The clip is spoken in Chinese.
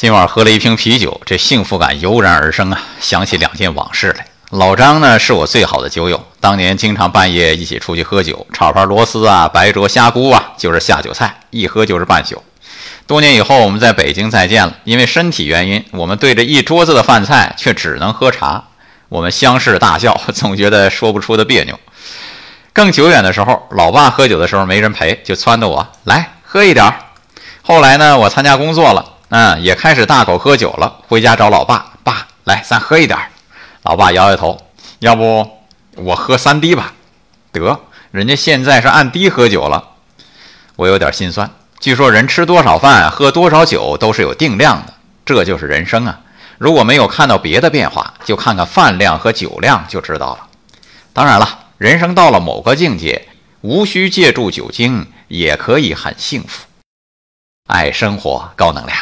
今晚喝了一瓶啤酒，这幸福感油然而生啊！想起两件往事来。老张呢，是我最好的酒友，当年经常半夜一起出去喝酒，炒盘螺丝啊，白灼虾菇啊，就是下酒菜，一喝就是半宿。多年以后，我们在北京再见了，因为身体原因，我们对着一桌子的饭菜，却只能喝茶。我们相视大笑，总觉得说不出的别扭。更久远的时候，老爸喝酒的时候没人陪，就撺掇我来喝一点儿。后来呢，我参加工作了，嗯，也开始大口喝酒了。回家找老爸，爸，来，咱喝一点。老爸摇摇头，要不我喝三滴吧。得，人家现在是按滴喝酒了，我有点心酸。据说人吃多少饭，喝多少酒都是有定量的，这就是人生啊。如果没有看到别的变化，就看看饭量和酒量就知道了。当然了。人生到了某个境界，无需借助酒精也可以很幸福。爱生活，高能量。